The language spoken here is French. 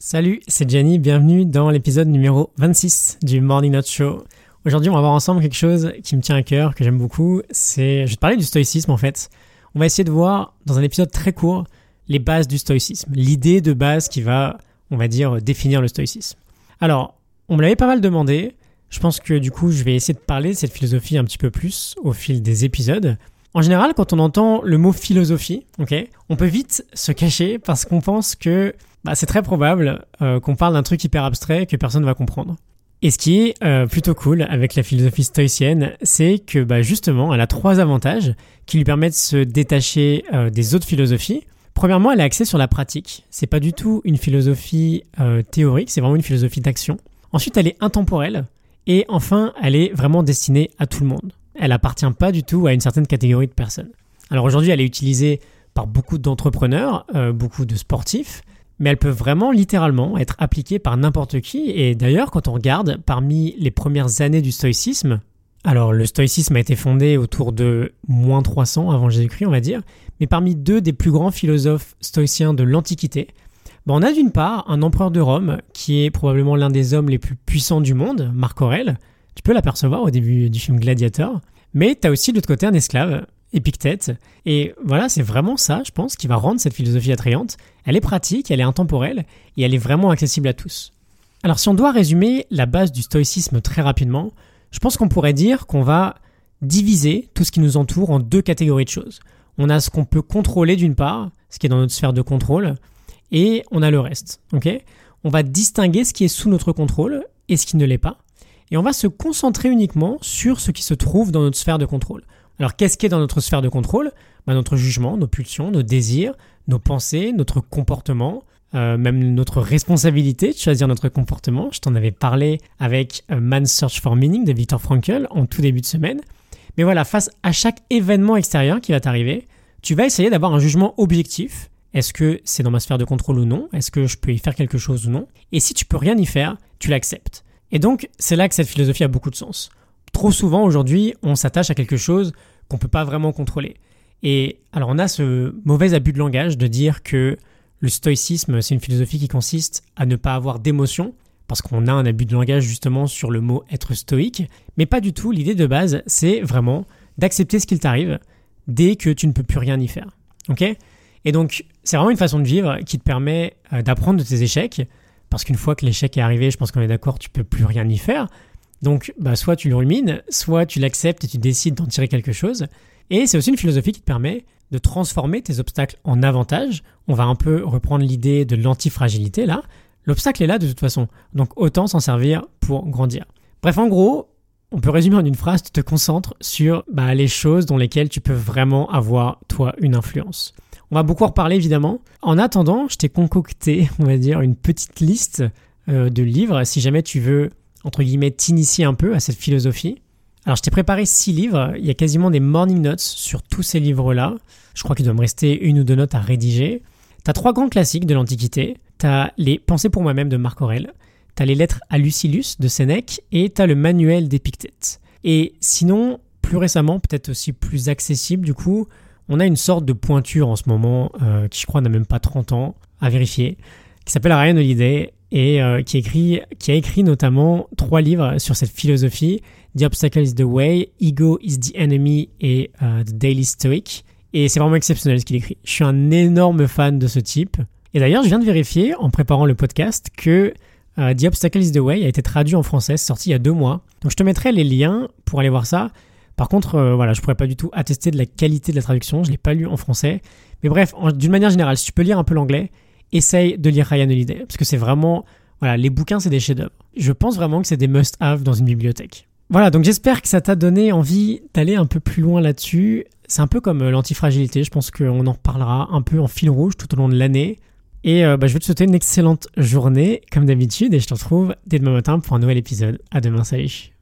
Salut, c'est Gianni, bienvenue dans l'épisode numéro 26 du Morning Note Show. Aujourd'hui, on va voir ensemble quelque chose qui me tient à cœur, que j'aime beaucoup. C'est, je vais te parler du stoïcisme en fait. On va essayer de voir dans un épisode très court les bases du stoïcisme, l'idée de base qui va, on va dire, définir le stoïcisme. Alors, on me l'avait pas mal demandé. Je pense que du coup, je vais essayer de parler de cette philosophie un petit peu plus au fil des épisodes. En général, quand on entend le mot philosophie, ok, on peut vite se cacher parce qu'on pense que bah, c'est très probable euh, qu'on parle d'un truc hyper abstrait que personne ne va comprendre. Et ce qui est euh, plutôt cool avec la philosophie stoïcienne, c'est que bah, justement, elle a trois avantages qui lui permettent de se détacher euh, des autres philosophies. Premièrement, elle est axée sur la pratique. C'est pas du tout une philosophie théorique, c'est vraiment une philosophie d'action. Ensuite, elle est intemporelle. Et enfin, elle est vraiment destinée à tout le monde. Elle appartient pas du tout à une certaine catégorie de personnes. Alors aujourd'hui, elle est utilisée par beaucoup d'entrepreneurs, beaucoup de sportifs, mais elles peuvent vraiment littéralement être appliquées par n'importe qui. Et d'ailleurs, quand on regarde parmi les premières années du stoïcisme, alors le stoïcisme a été fondé autour de moins 300 avant Jésus-Christ, on va dire, mais parmi deux des plus grands philosophes stoïciens de l'Antiquité, ben, on a d'une part un empereur de Rome qui est probablement l'un des hommes les plus puissants du monde, Marc Aurèle. Tu peux l'apercevoir au début du film Gladiator. Mais tu as aussi de l'autre côté un esclave, Épictète. Et voilà, c'est vraiment ça, je pense, qui va rendre cette philosophie attrayante. Elle est pratique, elle est intemporelle, et elle est vraiment accessible à tous. Alors si on doit résumer la base du stoïcisme très rapidement, je pense qu'on pourrait dire qu'on va diviser tout ce qui nous entoure en deux catégories de choses. On a ce qu'on peut contrôler d'une part, ce qui est dans notre sphère de contrôle, et on a le reste. on va distinguer ce qui est sous notre contrôle et ce qui ne l'est pas, et on va se concentrer uniquement sur ce qui se trouve dans notre sphère de contrôle. Alors qu'est-ce qui est dans notre sphère de contrôle? Bah, Notre jugement, nos pulsions, nos désirs, nos pensées, notre comportement, euh, même notre responsabilité de choisir notre comportement. Je t'en avais parlé avec euh, Man's Search for Meaning de Viktor Frankl en tout début de semaine. Mais voilà, face à chaque événement extérieur qui va t'arriver, tu vas essayer d'avoir un jugement objectif. Est-ce que c'est dans ma sphère de contrôle ou non? Est-ce que je peux y faire quelque chose ou non? Et si tu peux rien y faire, tu l'acceptes. Et donc, c'est là que cette philosophie a beaucoup de sens. Trop souvent aujourd'hui, on s'attache à quelque chose qu'on ne peut pas vraiment contrôler. Et alors on a ce mauvais abus de langage de dire que le stoïcisme, c'est une philosophie qui consiste à ne pas avoir d'émotion, parce qu'on a un abus de langage justement sur le mot être stoïque, mais pas du tout. L'idée de base, c'est vraiment d'accepter ce qu'il t'arrive dès que tu ne peux plus rien y faire. Ok? Et donc, c'est vraiment une façon de vivre qui te permet euh, d'apprendre de tes échecs, parce qu'une fois que l'échec est arrivé, je pense qu'on est d'accord, tu peux plus rien y faire. Donc, bah, soit tu le rumines, soit tu l'acceptes et tu décides d'en tirer quelque chose. Et c'est aussi une philosophie qui te permet de transformer tes obstacles en avantages. On va un peu reprendre l'idée de l'antifragilité là. L'obstacle est là de toute façon, donc autant s'en servir pour grandir. Bref, en gros, on peut résumer en une phrase, tu te concentres sur bah, les choses dans lesquelles tu peux vraiment avoir, toi, une influence. On va beaucoup en reparler évidemment. En attendant, je t'ai concocté, on va dire, une petite liste euh, de livres si jamais tu veux entre guillemets, t'initier un peu à cette philosophie. Alors, je t'ai préparé six livres. Il y a quasiment des morning notes sur tous ces livres-là. Je crois qu'il doit me rester une ou deux notes à rédiger. T'as trois grands classiques de l'Antiquité. T'as les Pensées pour moi-même de Marc Aurèle. T'as les Lettres à Lucilius de Sénèque. Et t'as le Manuel d'Épictète. Et sinon, plus récemment, peut-être aussi plus accessible du coup, on a une sorte de pointure en ce moment, euh, qui je crois n'a même pas 30 ans, à vérifier, qui s'appelle Ryan Holiday et euh, qui, a écrit notamment trois livres sur cette philosophie The Obstacle is the Way, Ego is the Enemy et euh, The Daily Stoic. Et c'est vraiment exceptionnel ce qu'il écrit. Je suis un énorme fan de ce type. Et d'ailleurs, je viens de vérifier en préparant le podcast que euh, The Obstacle is the Way a été traduit en français, sorti il y a deux mois. Donc je te mettrai les liens pour aller voir ça. Par contre, voilà, je pourrais pas du tout attester de la qualité de la traduction. Je l'ai pas lu en français. Mais bref, d'une manière générale, si tu peux lire un peu l'anglais, essaye de lire Ryan Holiday, parce que c'est vraiment, voilà, les bouquins, c'est des chefs-d'œuvre. Je pense vraiment que c'est des must-have dans une bibliothèque. Voilà, donc j'espère que ça t'a donné envie d'aller un peu plus loin là-dessus. C'est un peu comme euh, l'antifragilité, je pense qu'on en reparlera un peu en fil rouge tout au long de l'année. Et euh, bah, je vais te souhaiter une excellente journée, comme d'habitude, et je te retrouve dès demain matin pour un nouvel épisode. À demain, salut